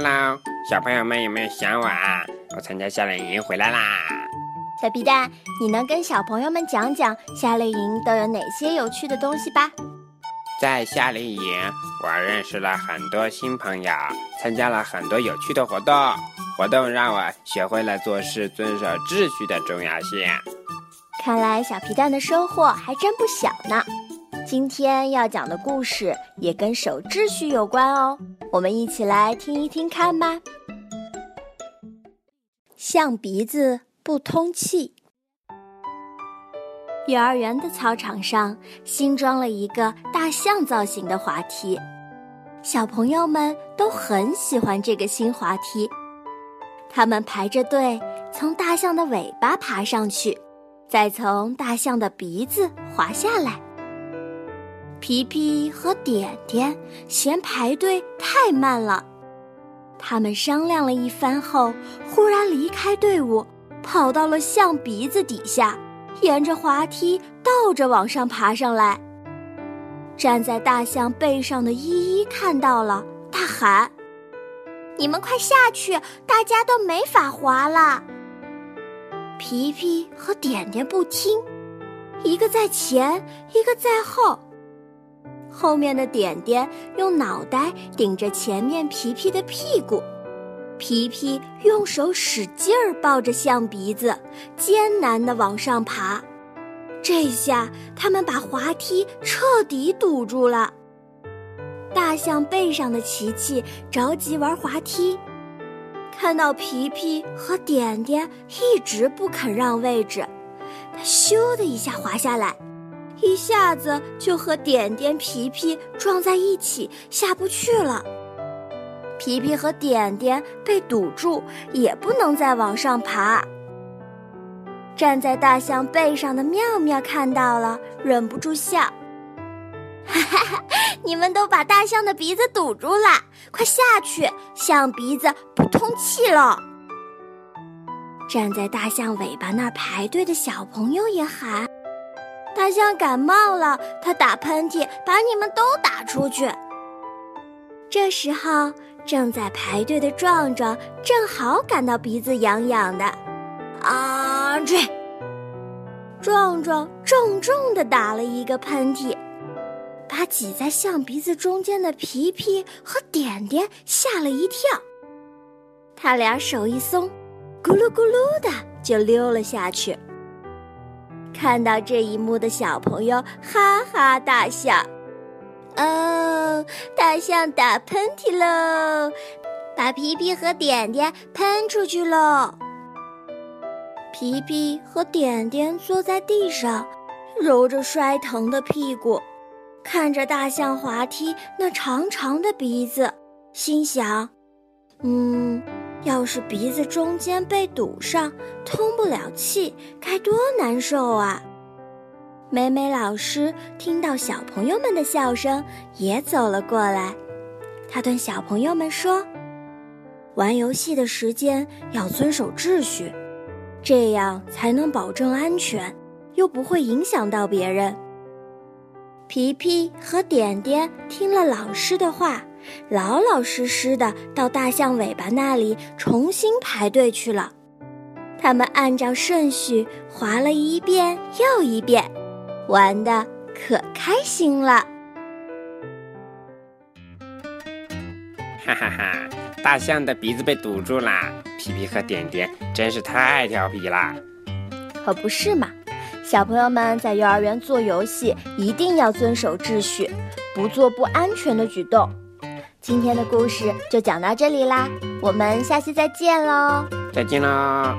Hello，小朋友们有没有想我啊？我参加夏令营回来啦。小皮蛋，你能跟小朋友们讲讲夏令营都有哪些有趣的东西吧？在夏令营，我认识了很多新朋友，参加了很多有趣的活动。活动让我学会了做事遵守秩序的重要性。看来小皮蛋的收获还真不小呢。今天要讲的故事也跟守秩序有关哦，我们一起来听一听看吧。象鼻子不通气。幼儿园的操场上新装了一个大象造型的滑梯，小朋友们都很喜欢这个新滑梯。他们排着队从大象的尾巴爬上去，再从大象的鼻子滑下来。皮皮和点点嫌排队太慢了，他们商量了一番后，忽然离开队伍，跑到了象鼻子底下，沿着滑梯倒着往上爬上来。站在大象背上的依依看到了，大喊。你们快下去！大家都没法滑了。皮皮和点点不听，一个在前，一个在后。后面的点点用脑袋顶着前面皮皮的屁股，皮皮用手使劲儿抱着象鼻子，艰难地往上爬。这下他们把滑梯彻底堵住了。大象背上的琪琪着急玩滑梯，看到皮皮和点点一直不肯让位置，他咻的一下滑下来，一下子就和点点、皮皮撞在一起，下不去了。皮皮和点点被堵住，也不能再往上爬。站在大象背上的妙妙看到了，忍不住笑。哈哈哈！你们都把大象的鼻子堵住了，快下去！象鼻子不通气了。站在大象尾巴那儿排队的小朋友也喊：“大象感冒了，它打喷嚏，把你们都打出去。”这时候，正在排队的壮壮正好感到鼻子痒痒的，啊！这壮壮重重的打了一个喷嚏。把挤在象鼻子中间的皮皮和点点吓了一跳，他俩手一松，咕噜咕噜的就溜了下去。看到这一幕的小朋友哈哈大笑：“哦，大象打喷嚏喽，把皮皮和点点喷出去喽。”皮皮和点点坐在地上，揉着摔疼的屁股。看着大象滑梯那长长的鼻子，心想：“嗯，要是鼻子中间被堵上，通不了气，该多难受啊！”美美老师听到小朋友们的笑声，也走了过来。他对小朋友们说：“玩游戏的时间要遵守秩序，这样才能保证安全，又不会影响到别人。”皮皮和点点听了老师的话，老老实实的到大象尾巴那里重新排队去了。他们按照顺序划了一遍又一遍，玩的可开心了。哈哈哈！大象的鼻子被堵住了，皮皮和点点真是太调皮了。可不是嘛！小朋友们在幼儿园做游戏一定要遵守秩序，不做不安全的举动。今天的故事就讲到这里啦，我们下期再见喽！再见啦！